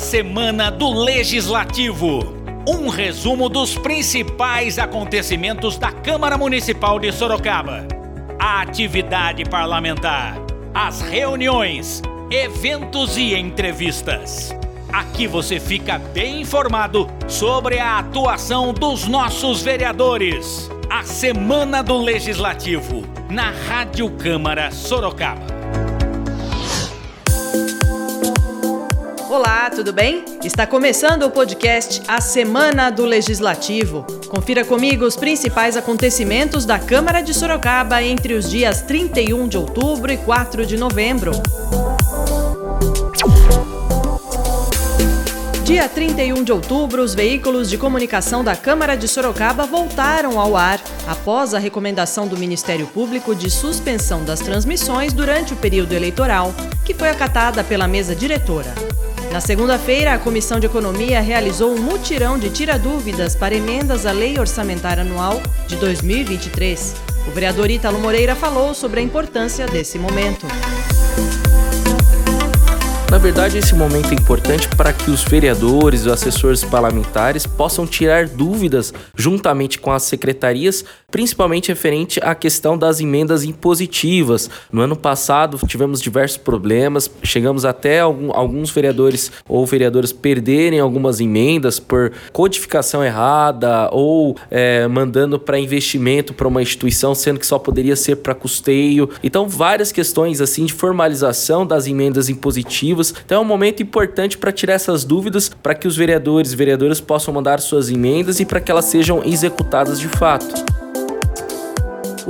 Semana do Legislativo. Um resumo dos principais acontecimentos da Câmara Municipal de Sorocaba. A atividade parlamentar, as reuniões, eventos e entrevistas. Aqui você fica bem informado sobre a atuação dos nossos vereadores. A Semana do Legislativo, na Rádio Câmara Sorocaba. Olá, tudo bem? Está começando o podcast A Semana do Legislativo. Confira comigo os principais acontecimentos da Câmara de Sorocaba entre os dias 31 de outubro e 4 de novembro. Dia 31 de outubro, os veículos de comunicação da Câmara de Sorocaba voltaram ao ar após a recomendação do Ministério Público de suspensão das transmissões durante o período eleitoral, que foi acatada pela mesa diretora. Na segunda-feira, a Comissão de Economia realizou um mutirão de tira-dúvidas para emendas à Lei Orçamentária Anual de 2023. O vereador Ítalo Moreira falou sobre a importância desse momento. Na verdade, esse momento é importante para que os vereadores e os assessores parlamentares possam tirar dúvidas juntamente com as secretarias, principalmente referente à questão das emendas impositivas. No ano passado, tivemos diversos problemas, chegamos até alguns vereadores ou vereadoras perderem algumas emendas por codificação errada ou é, mandando para investimento para uma instituição, sendo que só poderia ser para custeio. Então, várias questões assim de formalização das emendas impositivas então é um momento importante para tirar essas dúvidas, para que os vereadores e vereadoras possam mandar suas emendas e para que elas sejam executadas de fato.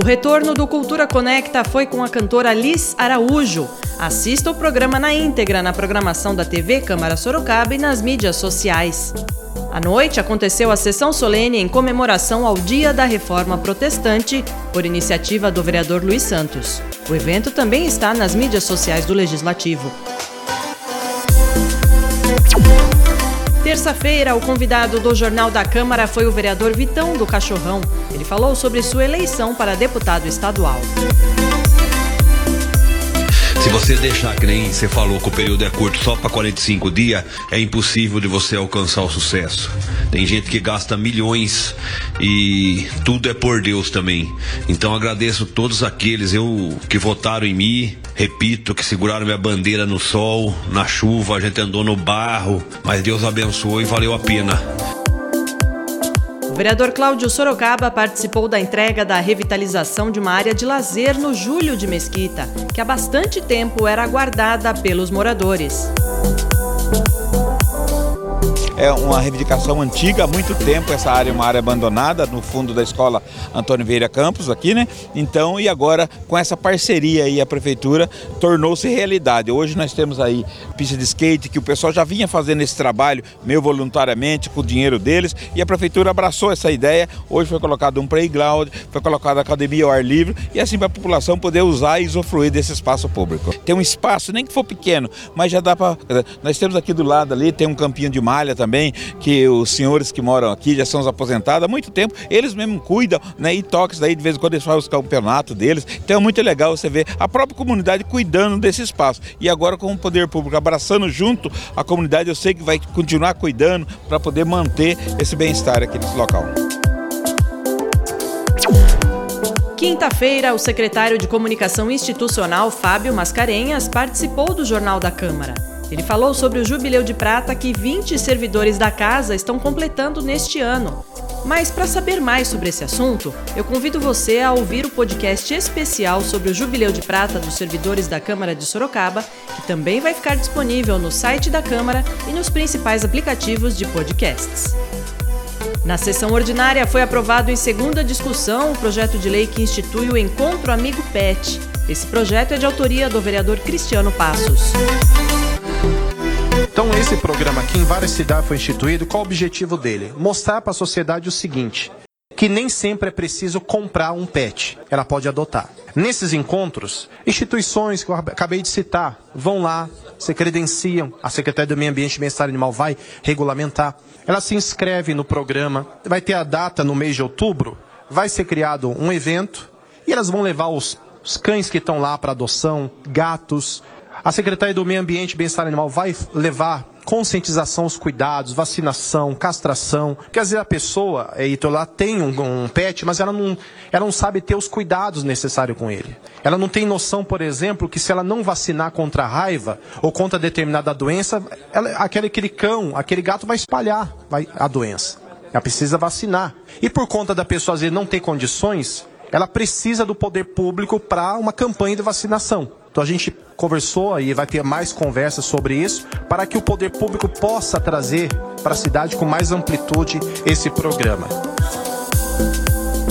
O retorno do Cultura Conecta foi com a cantora Liz Araújo. Assista o programa na íntegra na programação da TV Câmara Sorocaba e nas mídias sociais. À noite aconteceu a sessão solene em comemoração ao Dia da Reforma Protestante, por iniciativa do vereador Luiz Santos. O evento também está nas mídias sociais do Legislativo. Terça-feira, o convidado do Jornal da Câmara foi o vereador Vitão do Cachorrão. Ele falou sobre sua eleição para deputado estadual. Se você deixar que nem você falou que o período é curto só para 45 dias, é impossível de você alcançar o sucesso. Tem gente que gasta milhões e tudo é por Deus também. Então agradeço todos aqueles eu que votaram em mim, repito, que seguraram minha bandeira no sol, na chuva, a gente andou no barro, mas Deus abençoou e valeu a pena. O vereador Cláudio Sorocaba participou da entrega da revitalização de uma área de lazer no Júlio de Mesquita, que há bastante tempo era aguardada pelos moradores é uma reivindicação antiga, há muito tempo essa área é uma área abandonada no fundo da escola Antônio Vieira Campos aqui, né? Então, e agora com essa parceria aí a prefeitura tornou-se realidade. Hoje nós temos aí pista de skate que o pessoal já vinha fazendo esse trabalho meio voluntariamente com o dinheiro deles e a prefeitura abraçou essa ideia. Hoje foi colocado um playground, foi colocada academia ao ar livre e assim para a população poder usar e usufruir desse espaço público. Tem um espaço, nem que for pequeno, mas já dá para nós temos aqui do lado ali tem um campinho de malha também também, que os senhores que moram aqui já são aposentados há muito tempo, eles mesmo cuidam, né? E toques daí de vez em quando eles fazem os campeonatos deles. Então é muito legal você ver a própria comunidade cuidando desse espaço. E agora com o poder público abraçando junto a comunidade, eu sei que vai continuar cuidando para poder manter esse bem-estar aqui nesse local. Quinta-feira, o secretário de Comunicação Institucional, Fábio Mascarenhas, participou do Jornal da Câmara. Ele falou sobre o jubileu de prata que 20 servidores da casa estão completando neste ano. Mas para saber mais sobre esse assunto, eu convido você a ouvir o podcast especial sobre o Jubileu de Prata dos servidores da Câmara de Sorocaba, que também vai ficar disponível no site da Câmara e nos principais aplicativos de podcasts. Na sessão ordinária foi aprovado em segunda discussão o projeto de lei que institui o Encontro Amigo PET. Esse projeto é de autoria do vereador Cristiano Passos. Então esse programa aqui em várias cidades foi instituído. Qual o objetivo dele? Mostrar para a sociedade o seguinte: que nem sempre é preciso comprar um pet, ela pode adotar. Nesses encontros, instituições que eu acabei de citar vão lá, se credenciam, a Secretaria do Meio Ambiente e Bem-Estar Animal vai regulamentar. Ela se inscreve no programa, vai ter a data no mês de outubro, vai ser criado um evento e elas vão levar os, os cães que estão lá para adoção, gatos, a Secretaria do Meio Ambiente e Bem-Estar Animal vai levar conscientização os cuidados, vacinação, castração. Porque às vezes a pessoa, Heitor, lá tem um, um, pet, mas ela não, ela não sabe ter os cuidados necessários com ele. Ela não tem noção, por exemplo, que se ela não vacinar contra a raiva ou contra determinada doença, ela, aquele, aquele cão, aquele gato vai espalhar vai, a doença. Ela precisa vacinar. E por conta da pessoa às vezes não ter condições, ela precisa do poder público para uma campanha de vacinação. Então a gente conversou e vai ter mais conversas sobre isso para que o poder público possa trazer para a cidade com mais amplitude esse programa.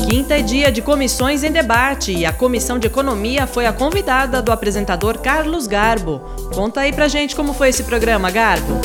Quinta é dia de comissões em debate e a Comissão de Economia foi a convidada do apresentador Carlos Garbo. Conta aí pra gente como foi esse programa, Garbo.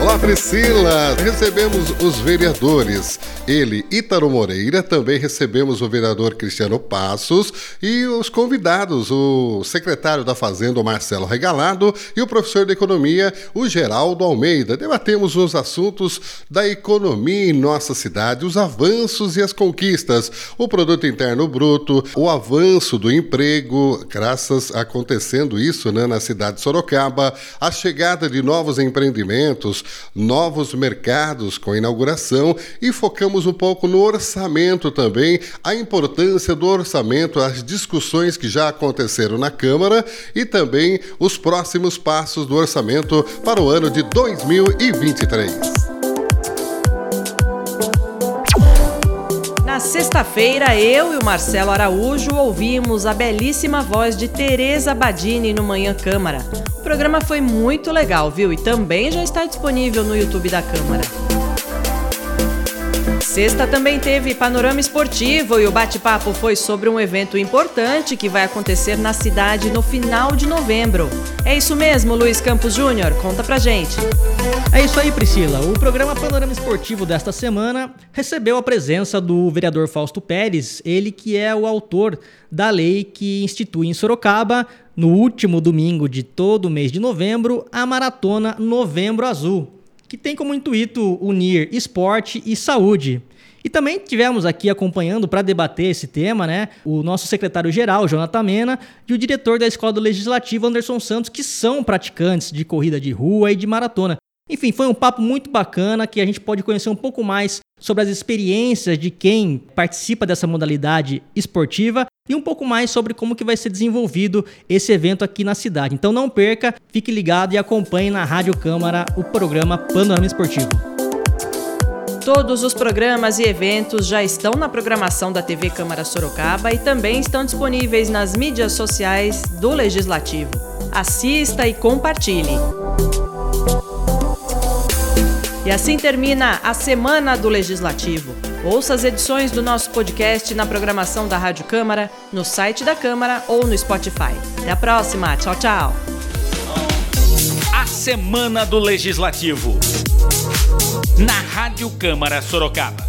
Olá, Priscila! Recebemos os vereadores. Ele, Ítaro Moreira, também recebemos o vereador Cristiano Passos e os convidados, o secretário da Fazenda, Marcelo Regalado, e o professor de Economia, o Geraldo Almeida. Debatemos os assuntos da economia em nossa cidade, os avanços e as conquistas, o produto interno bruto, o avanço do emprego, graças a acontecendo isso né, na cidade de Sorocaba, a chegada de novos empreendimentos, novos mercados com inauguração e focamos um pouco no orçamento também, a importância do orçamento, as discussões que já aconteceram na Câmara e também os próximos passos do orçamento para o ano de 2023. Na sexta-feira, eu e o Marcelo Araújo ouvimos a belíssima voz de Tereza Badini no Manhã Câmara. O programa foi muito legal, viu? E também já está disponível no YouTube da Câmara. Sexta também teve panorama esportivo e o bate-papo foi sobre um evento importante que vai acontecer na cidade no final de novembro. É isso mesmo, Luiz Campos Júnior? Conta pra gente. É isso aí, Priscila. O programa Panorama Esportivo desta semana recebeu a presença do vereador Fausto Pérez, ele que é o autor da lei que institui em Sorocaba, no último domingo de todo mês de novembro, a maratona Novembro Azul que tem como intuito unir esporte e saúde. E também tivemos aqui acompanhando para debater esse tema, né, o nosso secretário-geral, Jonathan Mena, e o diretor da Escola do Legislativo, Anderson Santos, que são praticantes de corrida de rua e de maratona. Enfim, foi um papo muito bacana que a gente pode conhecer um pouco mais sobre as experiências de quem participa dessa modalidade esportiva e um pouco mais sobre como que vai ser desenvolvido esse evento aqui na cidade. Então não perca, fique ligado e acompanhe na Rádio Câmara o programa Panorama Esportivo. Todos os programas e eventos já estão na programação da TV Câmara Sorocaba e também estão disponíveis nas mídias sociais do Legislativo. Assista e compartilhe. E assim termina a Semana do Legislativo. Ouça as edições do nosso podcast na programação da Rádio Câmara, no site da Câmara ou no Spotify. Até a próxima. Tchau, tchau. A Semana do Legislativo. Na Rádio Câmara Sorocaba.